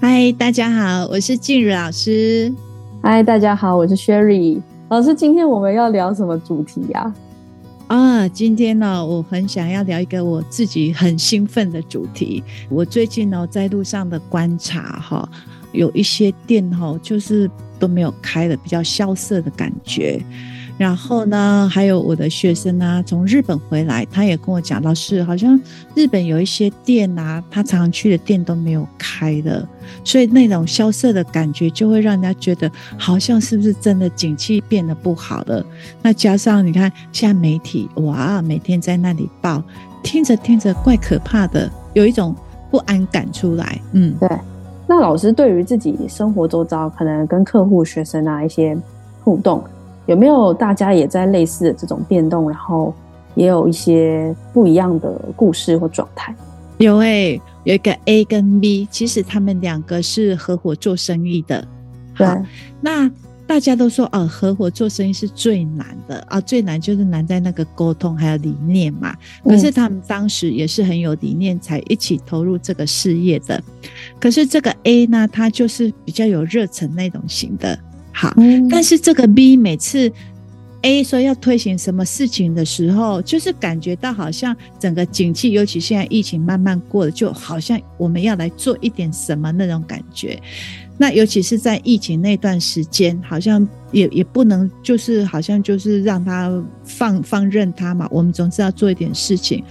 嗨，大家好，我是静茹老师。嗨，大家好，我是 Sherry 老师。今天我们要聊什么主题呀？啊，啊今天呢，我很想要聊一个我自己很兴奋的主题。我最近呢，在路上的观察哈，有一些店哈，就是都没有开的，比较萧瑟的感觉。然后呢，还有我的学生啊，从日本回来，他也跟我讲，老师好像日本有一些店啊，他常常去的店都没有开的，所以那种萧瑟的感觉就会让人家觉得好像是不是真的景气变得不好了？那加上你看现在媒体哇，每天在那里报，听着听着怪可怕的，有一种不安感出来。嗯，对。那老师对于自己生活周遭，可能跟客户、学生啊一些互动。有没有大家也在类似的这种变动，然后也有一些不一样的故事或状态？有诶、欸，有一个 A 跟 B，其实他们两个是合伙做生意的。对，那大家都说哦，合伙做生意是最难的啊，最难就是难在那个沟通还有理念嘛。可是他们当时也是很有理念，才一起投入这个事业的。可是这个 A 呢，他就是比较有热忱那种型的。好，但是这个 B 每次 A 说要推行什么事情的时候，就是感觉到好像整个景气，尤其现在疫情慢慢过了，就好像我们要来做一点什么那种感觉。那尤其是在疫情那段时间，好像也也不能就是好像就是让他放放任他嘛，我们总是要做一点事情。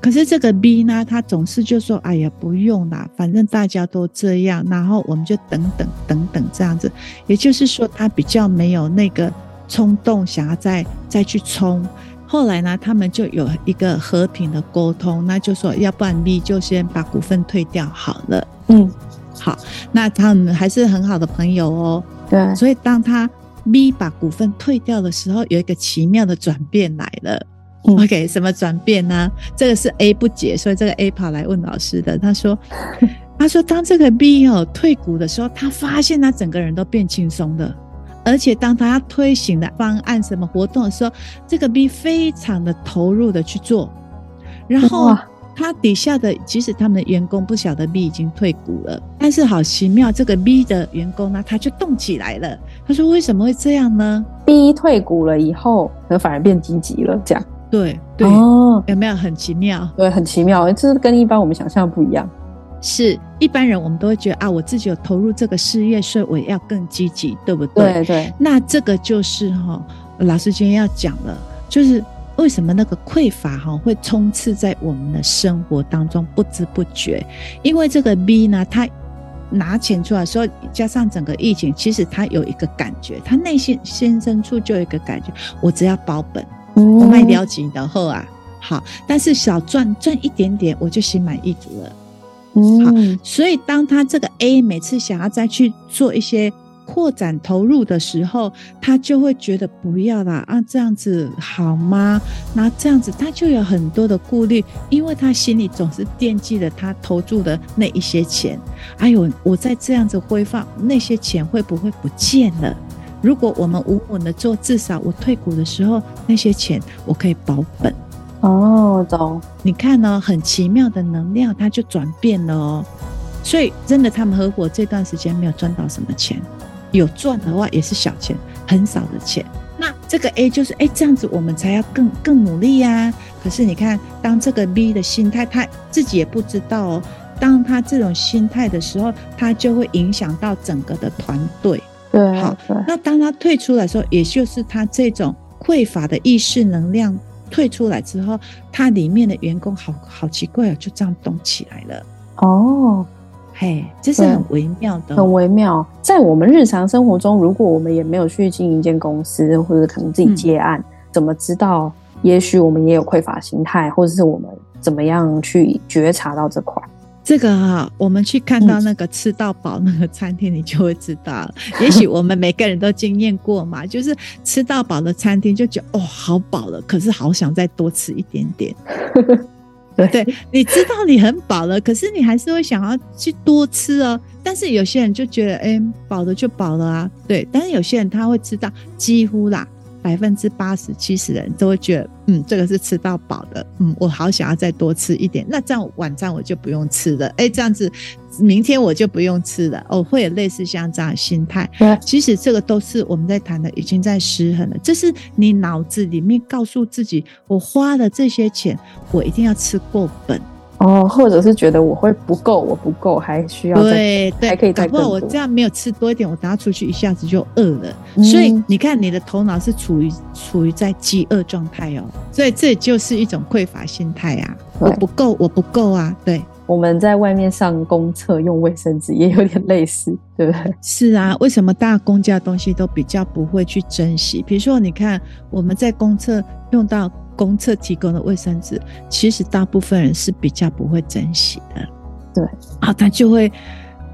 可是这个 B 呢，他总是就说：“哎呀，不用啦，反正大家都这样，然后我们就等等等等这样子。”也就是说，他比较没有那个冲动，想要再再去冲。后来呢，他们就有一个和平的沟通，那就说：“要不然 B 就先把股份退掉好了。”嗯，好，那他们还是很好的朋友哦。对，所以当他 B 把股份退掉的时候，有一个奇妙的转变来了。OK，什么转变呢？这个是 A 不解，所以这个 A 跑来问老师的。他说：“ 他说当这个 B 哦退股的时候，他发现他整个人都变轻松的，而且当他要推行的方案、什么活动的时候，这个 B 非常的投入的去做。然后他底下的，即使他们的员工不晓得 B 已经退股了，但是好奇妙，这个 B 的员工呢，他就动起来了。他说：为什么会这样呢？B 退股了以后，他反而变积极了，这样。”对对哦，有没有很奇妙？对，很奇妙，这是跟一般我们想象不一样。是一般人我们都会觉得啊，我自己有投入这个事业，所以我要更积极，对不对？对对。那这个就是哈，老师今天要讲的，就是为什么那个匮乏哈会充斥在我们的生活当中，不知不觉。因为这个 B 呢，他拿钱出来的时候，加上整个疫情，其实他有一个感觉，他内心深深处就有一个感觉，我只要保本。我卖掉钱的后啊，好，但是小赚赚一点点，我就心满意足了。嗯，好，所以当他这个 A 每次想要再去做一些扩展投入的时候，他就会觉得不要啦啊，这样子好吗？那这样子他就有很多的顾虑，因为他心里总是惦记着他投注的那一些钱。哎呦，我再这样子挥放那些钱，会不会不见了？如果我们稳稳的做，至少我退股的时候，那些钱我可以保本。哦，懂。你看呢、哦，很奇妙的能量，它就转变了哦。所以真的，他们合伙这段时间没有赚到什么钱，有赚的话也是小钱，很少的钱。那这个 A 就是，哎，这样子我们才要更更努力呀、啊。可是你看，当这个 B 的心态，他自己也不知道哦。当他这种心态的时候，他就会影响到整个的团队。对，好，那当他退出来的时候，也就是他这种匮乏的意识能量退出来之后，他里面的员工好好奇怪哦，就这样动起来了。哦，嘿，这是很微妙的，很微妙。在我们日常生活中，如果我们也没有去经营一间公司，或者可能自己接案，嗯、怎么知道？也许我们也有匮乏心态，或者是我们怎么样去觉察到这块？这个哈，我们去看到那个吃到饱那个餐厅，你就会知道。也许我们每个人都经验过嘛，就是吃到饱的餐厅就觉得哦，好饱了，可是好想再多吃一点点。对对，你知道你很饱了，可是你还是会想要去多吃哦。但是有些人就觉得，哎，饱了就饱了啊，对。但是有些人他会知道，几乎啦。百分之八十七十的人都会觉得，嗯，这个是吃到饱的，嗯，我好想要再多吃一点，那这样晚餐我就不用吃了，哎，这样子明天我就不用吃了，哦，会有类似像这样的心态。对，其实这个都是我们在谈的，已经在失衡了。这是你脑子里面告诉自己，我花了这些钱，我一定要吃过本。哦，或者是觉得我会不够，我不够，还需要再对对，还可以再更多。不过我这样没有吃多一点，我等下出去一下子就饿了。嗯、所以你看，你的头脑是处于处于在饥饿状态哦。所以这就是一种匮乏心态啊！我不够，我不够啊！对，我们在外面上公厕用卫生纸也有点类似，对不对？是啊，为什么大家公家东西都比较不会去珍惜？比如说，你看我们在公厕用到。公厕提供的卫生纸，其实大部分人是比较不会珍惜的。对，好，他就会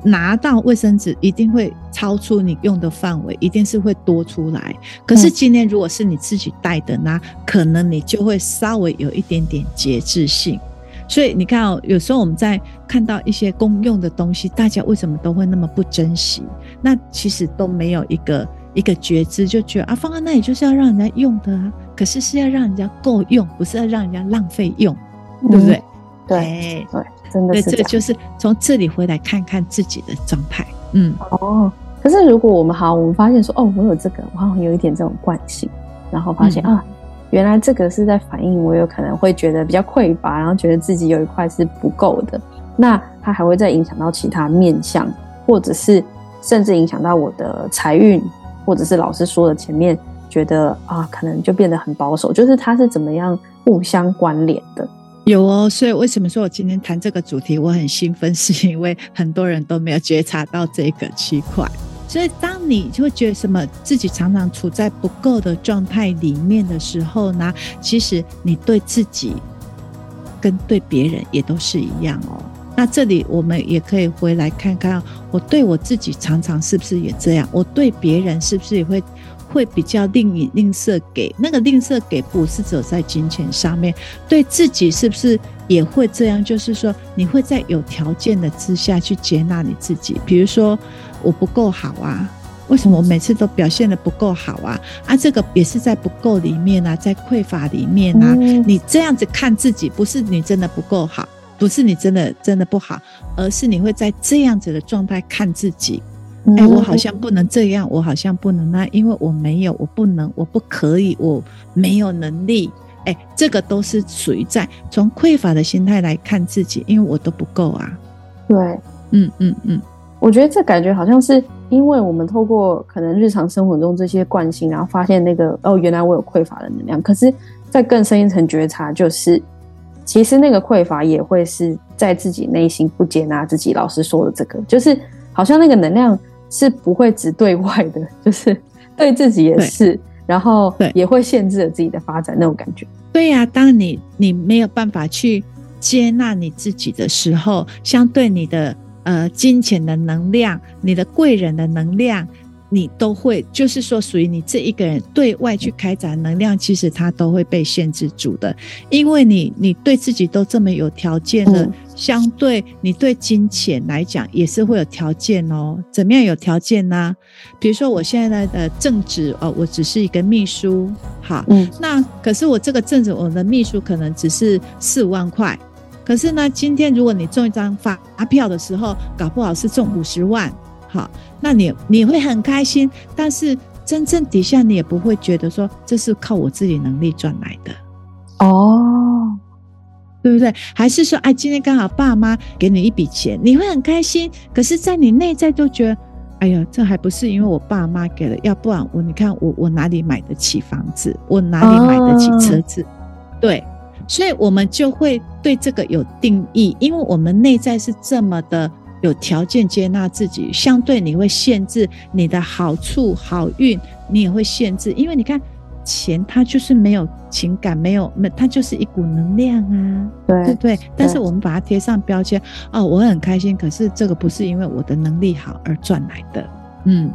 拿到卫生纸，一定会超出你用的范围，一定是会多出来。可是今天如果是你自己带的呢，嗯、可能你就会稍微有一点点节制性。所以你看哦，有时候我们在看到一些公用的东西，大家为什么都会那么不珍惜？那其实都没有一个一个觉知，就觉得啊，放在那里就是要让人家用的啊。可是是要让人家够用，不是要让人家浪费用，嗯、对不对？对对，真的是这个就是从这里回来看看自己的状态。嗯，哦。可是如果我们好，我们发现说，哦，我有这个，我好像有一点这种惯性，然后发现、嗯、啊，原来这个是在反映我有可能会觉得比较匮乏，然后觉得自己有一块是不够的。那它还会再影响到其他面相，或者是甚至影响到我的财运，或者是老师说的前面。觉得啊，可能就变得很保守，就是它是怎么样互相关联的？有哦，所以为什么说我今天谈这个主题我很兴奋，是因为很多人都没有觉察到这个区块。所以当你就会觉得什么自己常常处在不够的状态里面的时候呢，其实你对自己跟对别人也都是一样哦。那这里我们也可以回来看看，我对我自己常常是不是也这样？我对别人是不是也会？会比较吝以吝啬给，那个吝啬给不是只有在金钱上面，对自己是不是也会这样？就是说，你会在有条件的之下去接纳你自己。比如说，我不够好啊，为什么我每次都表现的不够好啊？啊，这个也是在不够里面啊，在匮乏里面啊。你这样子看自己，不是你真的不够好，不是你真的真的不好，而是你会在这样子的状态看自己。哎、欸，我好像不能这样，我好像不能那，因为我没有，我不能，我不可以，我没有能力。哎、欸，这个都是属于在从匮乏的心态来看自己，因为我都不够啊。对，嗯嗯嗯，我觉得这感觉好像是因为我们透过可能日常生活中这些惯性，然后发现那个哦，原来我有匮乏的能量。可是，再更深一层觉察，就是其实那个匮乏也会是在自己内心不接纳自己。老师说的这个，就是好像那个能量。是不会只对外的，就是对自己也是，然后也会限制了自己的发展那种感觉。对呀、啊，当你你没有办法去接纳你自己的时候，相对你的呃金钱的能量，你的贵人的能量。你都会，就是说，属于你这一个人对外去开展能量，其实它都会被限制住的，因为你你对自己都这么有条件了，嗯、相对你对金钱来讲也是会有条件哦。怎么样有条件呢？比如说我现在的正职哦，我只是一个秘书，好，嗯，那可是我这个正职，我的秘书可能只是四五万块，可是呢，今天如果你中一张发票的时候，搞不好是中五十万。好，那你你会很开心，但是真正底下你也不会觉得说，这是靠我自己能力赚来的哦，对不对？还是说，哎，今天刚好爸妈给你一笔钱，你会很开心，可是在你内在都觉得，哎呀，这还不是因为我爸妈给了，要不然我你看我我哪里买得起房子，我哪里买得起车子？哦、对，所以我们就会对这个有定义，因为我们内在是这么的。有条件接纳自己，相对你会限制你的好处、好运，你也会限制，因为你看钱它就是没有情感，没有没，它就是一股能量啊，对对对。但是我们把它贴上标签，哦，我很开心，可是这个不是因为我的能力好而赚来的，嗯，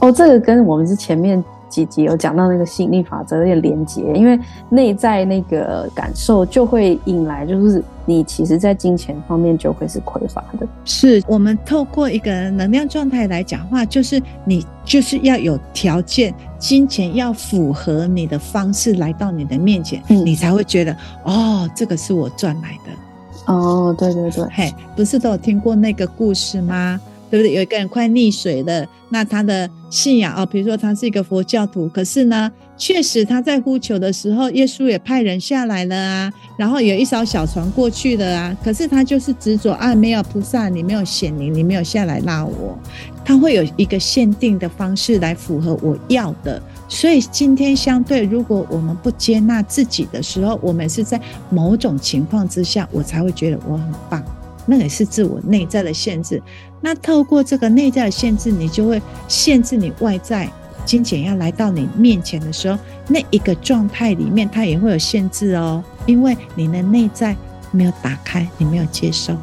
哦，这个跟我们是前面几集有讲到那个吸引力法则有点连接，因为内在那个感受就会引来，就是你其实，在金钱方面就会是匮乏的。是我们透过一个能量状态来讲话，就是你就是要有条件，金钱要符合你的方式来到你的面前，嗯、你才会觉得哦，这个是我赚来的。哦，对对对，嘿，不是都有听过那个故事吗？对不对？有一个人快溺水了，那他的信仰哦，比如说他是一个佛教徒，可是呢，确实他在呼求的时候，耶稣也派人下来了啊，然后有一艘小船过去了啊，可是他就是执着啊，没有菩萨，你没有显灵，你没有下来拉我，他会有一个限定的方式来符合我要的。所以今天相对，如果我们不接纳自己的时候，我们是在某种情况之下，我才会觉得我很棒。那也是自我内在的限制。那透过这个内在的限制，你就会限制你外在金钱要来到你面前的时候，那一个状态里面，它也会有限制哦。因为你的内在没有打开，你没有接受，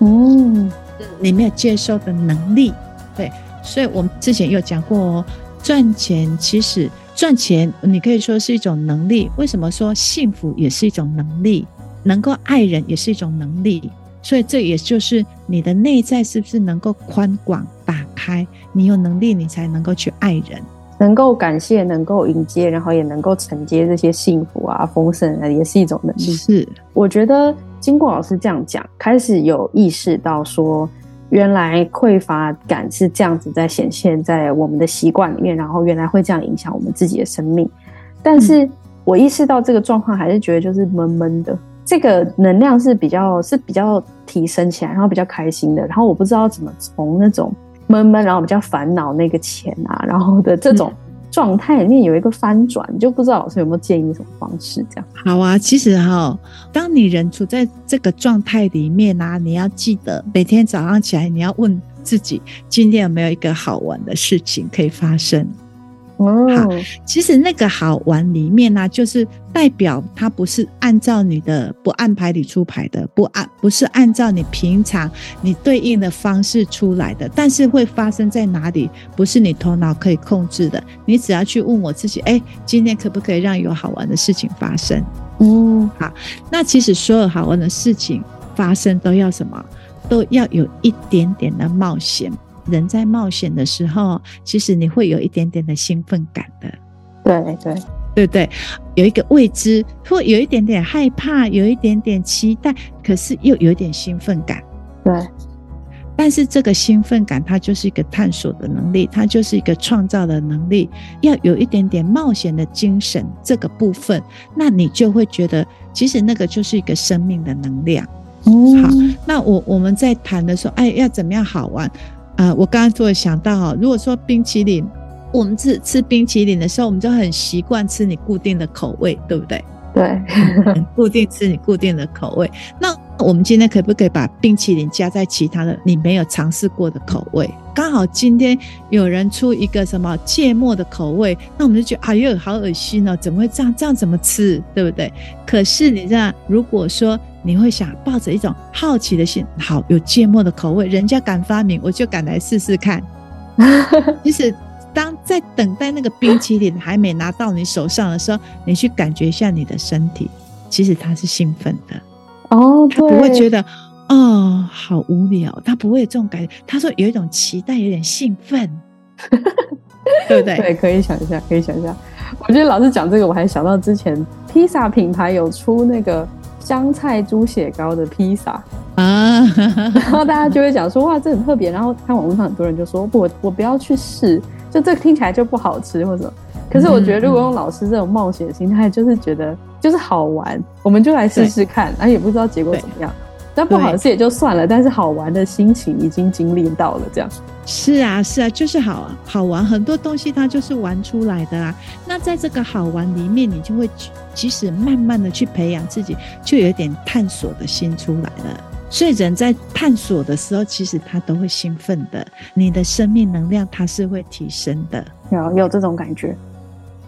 嗯，你没有接受的能力。对，所以我们之前有讲过哦，赚钱其实赚钱，你可以说是一种能力。为什么说幸福也是一种能力？能够爱人也是一种能力。所以这也就是你的内在是不是能够宽广打开？你有能力，你才能够去爱人，能够感谢，能够迎接，然后也能够承接这些幸福啊、丰盛啊，也是一种能力。是，我觉得经过老师这样讲，开始有意识到说，原来匮乏感是这样子在显现在我们的习惯里面，然后原来会这样影响我们自己的生命。但是我意识到这个状况，还是觉得就是闷闷的。这个能量是比较是比较提升起来，然后比较开心的。然后我不知道怎么从那种闷闷，然后比较烦恼那个钱啊，然后的这种状态里面有一个翻转，就不知道老师有没有建议什么方式？这样好啊。其实哈、哦，当你人处在这个状态里面啊，你要记得每天早上起来，你要问自己，今天有没有一个好玩的事情可以发生。哦，好，其实那个好玩里面呢、啊，就是代表它不是按照你的不按牌理出牌的，不按不是按照你平常你对应的方式出来的，但是会发生在哪里，不是你头脑可以控制的。你只要去问我自己，哎，今天可不可以让有好玩的事情发生？嗯，好，那其实所有好玩的事情发生都要什么？都要有一点点的冒险。人在冒险的时候，其实你会有一点点的兴奋感的。对对对对，有一个未知，或有一点点害怕，有一点点期待，可是又有一点兴奋感。对，但是这个兴奋感，它就是一个探索的能力，它就是一个创造的能力，要有一点点冒险的精神，这个部分，那你就会觉得，其实那个就是一个生命的能量。嗯，好，那我我们在谈的时候，哎，要怎么样好玩？呃，我刚刚突然想到哈，如果说冰淇淋，我们吃吃冰淇淋的时候，我们就很习惯吃你固定的口味，对不对？对，固定吃你固定的口味。那我们今天可不可以把冰淇淋加在其他的你没有尝试过的口味？刚好今天有人出一个什么芥末的口味，那我们就觉得哎呦，好恶心哦，怎么会这样？这样怎么吃？对不对？可是你知道，如果说你会想抱着一种好奇的心，好，有芥末的口味，人家敢发明，我就敢来试试看。其实。当在等待那个冰淇淋还没拿到你手上的时候，你去感觉一下你的身体，其实他是兴奋的哦，他不会觉得哦好无聊，他不会有这种感觉。他说有一种期待，有点兴奋，对不对？对，可以想一下，可以想一下。我觉得老师讲这个，我还想到之前披萨品牌有出那个香菜猪血糕的披萨啊，然后大家就会讲说哇，这很特别。然后看网络上很多人就说不，我我不要去试。就这个听起来就不好吃，或者，可是我觉得如果用老师这种冒险心态，就是觉得就是好玩，我们就来试试看，然后也不知道结果怎么样。但不好事也就算了，但是好玩的心情已经经历到了，这样。是啊，是啊，就是好好玩，很多东西它就是玩出来的啊。那在这个好玩里面，你就会即使慢慢的去培养自己，就有点探索的心出来了。所以人在探索的时候，其实他都会兴奋的。你的生命能量它是会提升的，有有这种感觉，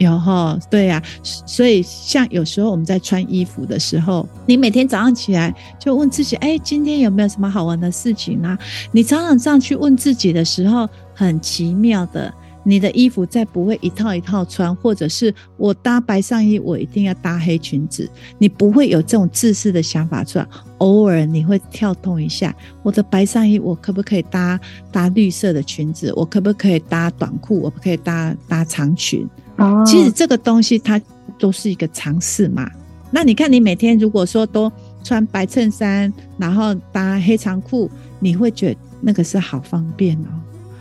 有哈，对呀、所以像有时候我们在穿衣服的时候，你每天早上起来就问自己：哎，今天有没有什么好玩的事情啊？你常常这样去问自己的时候，很奇妙的，你的衣服再不会一套一套穿，或者是我搭白上衣，我一定要搭黑裙子，你不会有这种自私的想法出来。偶尔你会跳动一下，我的白上衣我可不可以搭搭绿色的裙子？我可不可以搭短裤？我不可以搭搭长裙？哦，其实这个东西它都是一个尝试嘛。那你看，你每天如果说都穿白衬衫，然后搭黑长裤，你会觉得那个是好方便哦。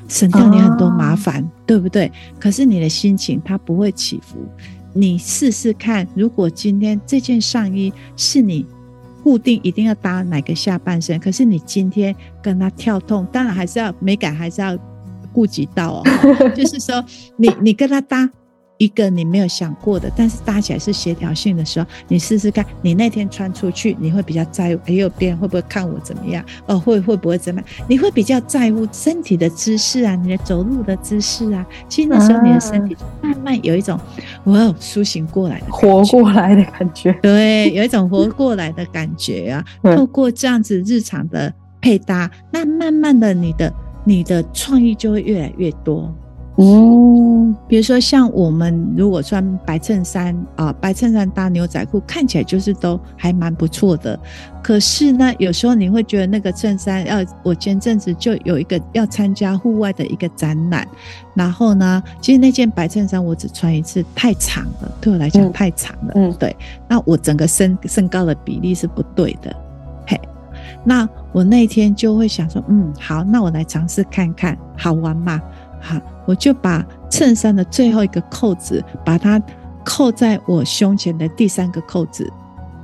省掉你很多麻烦，哦，对不对？可是你的心情它不会起伏。你试试看，如果今天这件上衣是你固定一定要搭哪个下半身，可是你今天跟它跳动，当然还是要美感还是要顾及到哦。就是说，你你跟它搭。一个你没有想过的，但是搭起来是协调性的时候，你试试看，你那天穿出去，你会比较在乎，哎呦，别人会不会看我怎么样？哦，会会不会怎么样？你会比较在乎身体的姿势啊，你的走路的姿势啊。其实那时候你的身体慢慢有一种，哇，苏醒过来的，活过来的感觉。对，有一种活过来的感觉啊。透过这样子日常的配搭，那慢慢的，你的你的创意就会越来越多。嗯，比如说像我们如果穿白衬衫啊，白衬衫搭牛仔裤，看起来就是都还蛮不错的。可是呢，有时候你会觉得那个衬衫要，我前阵子就有一个要参加户外的一个展览，然后呢，其实那件白衬衫我只穿一次，太长了，对我来讲太长了。嗯，对，那我整个身身高的比例是不对的。嘿，那我那天就会想说，嗯，好，那我来尝试看看，好玩吗？好。我就把衬衫的最后一个扣子，把它扣在我胸前的第三个扣子，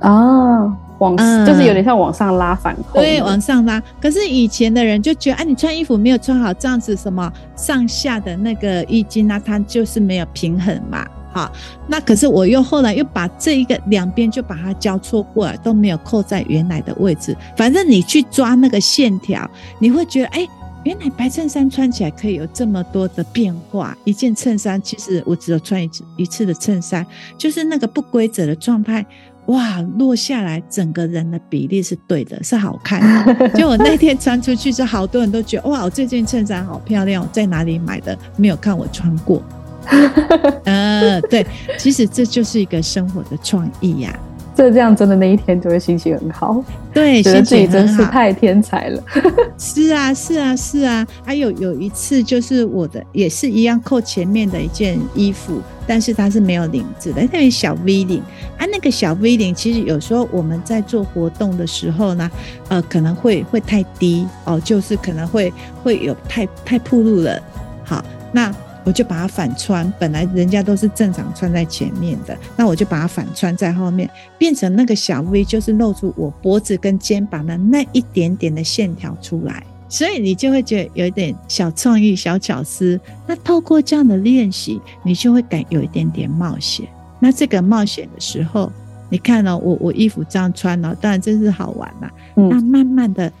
哦，往、嗯、就是有点像往上拉反扣，对，往上拉。可是以前的人就觉得，哎、啊，你穿衣服没有穿好，这样子什么上下的那个衣襟啊，它就是没有平衡嘛。好，那可是我又后来又把这一个两边就把它交错过来，都没有扣在原来的位置。反正你去抓那个线条，你会觉得，哎、欸。原来白衬衫穿起来可以有这么多的变化。一件衬衫，其实我只有穿一次一次的衬衫，就是那个不规则的状态，哇，落下来整个人的比例是对的，是好看的。就我那天穿出去，是好多人都觉得哇，我这件衬衫好漂亮，我在哪里买的？没有看我穿过。呃，对，其实这就是一个生活的创意呀、啊。这这样真的那一天就会心情很好，对，觉得自己真是太天才了。是啊，是啊，是啊。还有有一次，就是我的也是一样扣前面的一件衣服，但是它是没有领子的，特别小 V 领啊。那个小 V 领，其实有时候我们在做活动的时候呢，呃，可能会会太低哦，就是可能会会有太太暴露了。好，那。我就把它反穿，本来人家都是正常穿在前面的，那我就把它反穿在后面，变成那个小 V，就是露出我脖子跟肩膀的那一点点的线条出来，所以你就会觉得有一点小创意、小巧思。那透过这样的练习，你就会感有一点点冒险。那这个冒险的时候，你看了、喔、我我衣服这样穿了、喔，当然真是好玩啦。嗯、那慢慢的，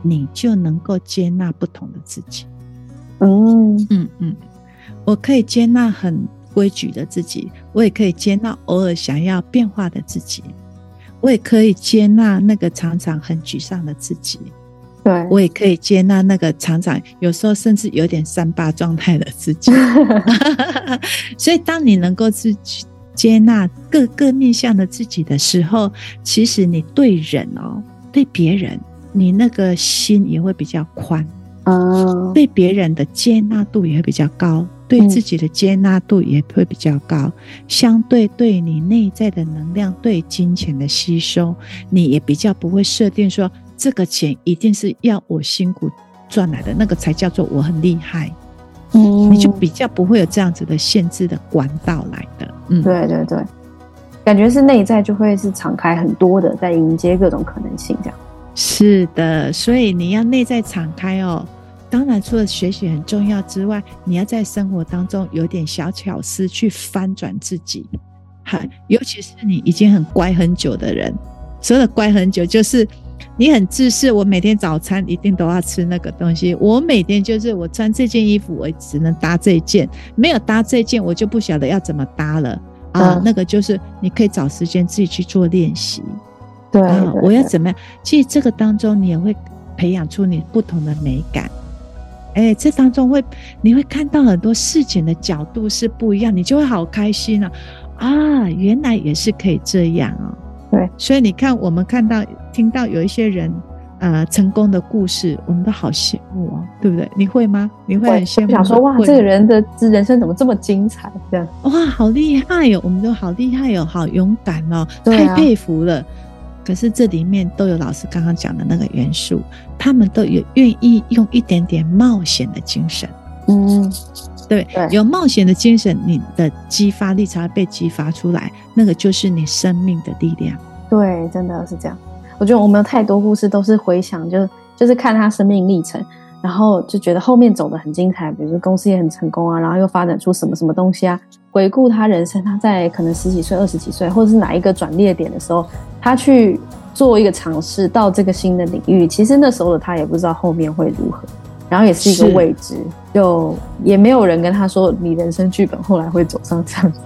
你就能够接纳不同的自己。嗯嗯嗯。我可以接纳很规矩的自己，我也可以接纳偶尔想要变化的自己，我也可以接纳那个常常很沮丧的自己，对，我也可以接纳那个常常有时候甚至有点三八状态的自己。所以，当你能够去接纳各个面向的自己的时候，其实你对人哦，对别人，你那个心也会比较宽，哦，对别人的接纳度也会比较高。对自己的接纳度也会比较高，嗯、相对对你内在的能量、对金钱的吸收，你也比较不会设定说这个钱一定是要我辛苦赚来的，那个才叫做我很厉害。嗯，你就比较不会有这样子的限制的管道来的。嗯，对对对，感觉是内在就会是敞开很多的，在迎接各种可能性，这样。是的，所以你要内在敞开哦。当然，除了学习很重要之外，你要在生活当中有点小巧思去翻转自己。哈，尤其是你已经很乖很久的人，所谓的乖很久，就是你很自私。我每天早餐一定都要吃那个东西。我每天就是我穿这件衣服，我只能搭这件，没有搭这件，我就不晓得要怎么搭了啊。那个就是你可以找时间自己去做练习。对，对，对，我要怎么样？其实这个当中你也会培养出你不同的美感。哎，这当中会你会看到很多事情的角度是不一样，你就会好开心啊！啊，原来也是可以这样哦。对，所以你看，我们看到听到有一些人呃成功的故事，我们都好羡慕哦，对不对？你会吗？你会很羡慕？想说哇，这个人的人生怎么这么精彩？这样哇，好厉害哟、哦！我们都好厉害哟、哦，好勇敢哦，太佩服了。可是这里面都有老师刚刚讲的那个元素，他们都有愿意用一点点冒险的精神。嗯，对，对有冒险的精神，你的激发力才会被激发出来，那个就是你生命的力量。对，真的是这样。我觉得我们有太多故事都是回想，就就是看他生命历程，然后就觉得后面走得很精彩，比如说公司也很成功啊，然后又发展出什么什么东西啊。回顾他人生，他在可能十几岁、二十几岁，或者是哪一个转捩点的时候，他去做一个尝试，到这个新的领域。其实那时候的他也不知道后面会如何，然后也是一个未知，就也没有人跟他说你人生剧本后来会走上这样子。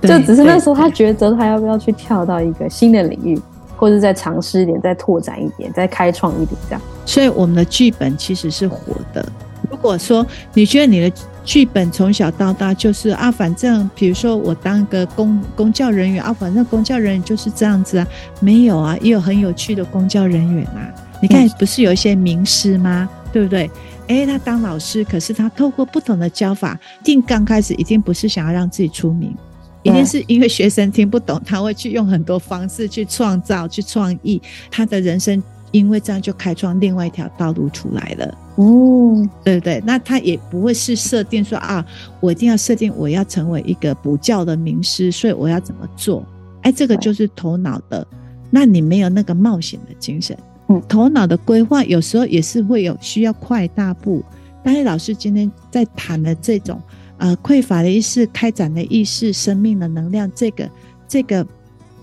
就只是那时候他抉择他要不要去跳到一个新的领域，或者再尝试一点、再拓展一点、再开创一点这样。所以我们的剧本其实是活的。如果说你觉得你的剧本从小到大就是啊，反正比如说我当个公公教人员啊，反正公教人员就是这样子啊，没有啊，也有很有趣的公教人员啊。你看，不是有一些名师吗？对不对？诶，他当老师，可是他透过不同的教法，一定刚开始一定不是想要让自己出名，一定是因为学生听不懂，他会去用很多方式去创造、去创意，他的人生因为这样就开创另外一条道路出来了。哦，对不对？那他也不会是设定说啊，我一定要设定我要成为一个补教的名师，所以我要怎么做？哎，这个就是头脑的。那你没有那个冒险的精神，嗯，头脑的规划有时候也是会有需要快大步。但是老师今天在谈的这种呃匮乏的意识、开展的意识、生命的能量，这个这个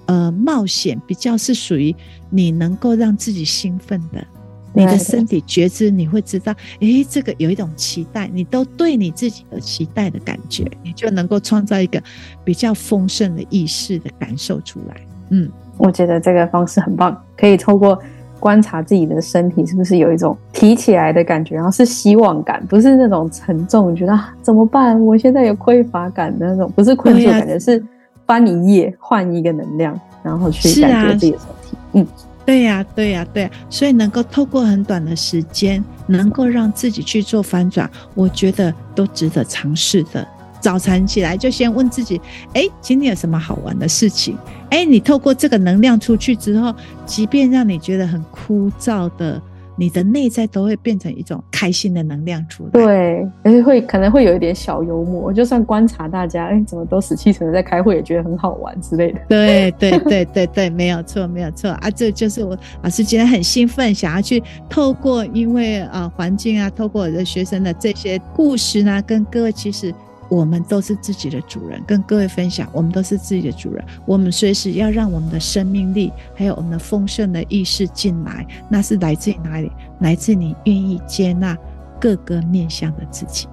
呃冒险比较是属于你能够让自己兴奋的。你的身体觉知，你会知道，诶，这个有一种期待，你都对你自己有期待的感觉，你就能够创造一个比较丰盛的意识的感受出来。嗯，我觉得这个方式很棒，可以透过观察自己的身体是不是有一种提起来的感觉，然后是希望感，不是那种沉重，觉得啊怎么办？我现在有匮乏感的那种，不是困住感觉，啊、是翻一页换一个能量，然后去感觉自己的身体。啊、嗯。对呀，对呀，对呀，所以能够透过很短的时间，能够让自己去做翻转，我觉得都值得尝试的。早晨起来就先问自己：哎，今天有什么好玩的事情？哎，你透过这个能量出去之后，即便让你觉得很枯燥的。你的内在都会变成一种开心的能量出来，对，而且会可能会有一点小幽默，就算观察大家，哎，怎么都死气沉沉在开会，也觉得很好玩之类的。对对对对对，没有错没有错啊，这就是我老师今天很兴奋，想要去透过因为啊环境啊，透过我的学生的这些故事呢，跟各位其实。我们都是自己的主人，跟各位分享，我们都是自己的主人。我们随时要让我们的生命力，还有我们的丰盛的意识进来，那是来自于哪里？来自你愿意接纳各个面向的自己。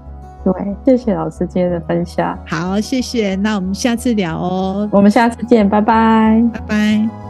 对，谢谢老师今天的分享。好，谢谢。那我们下次聊哦。我们下次见，拜拜，拜拜。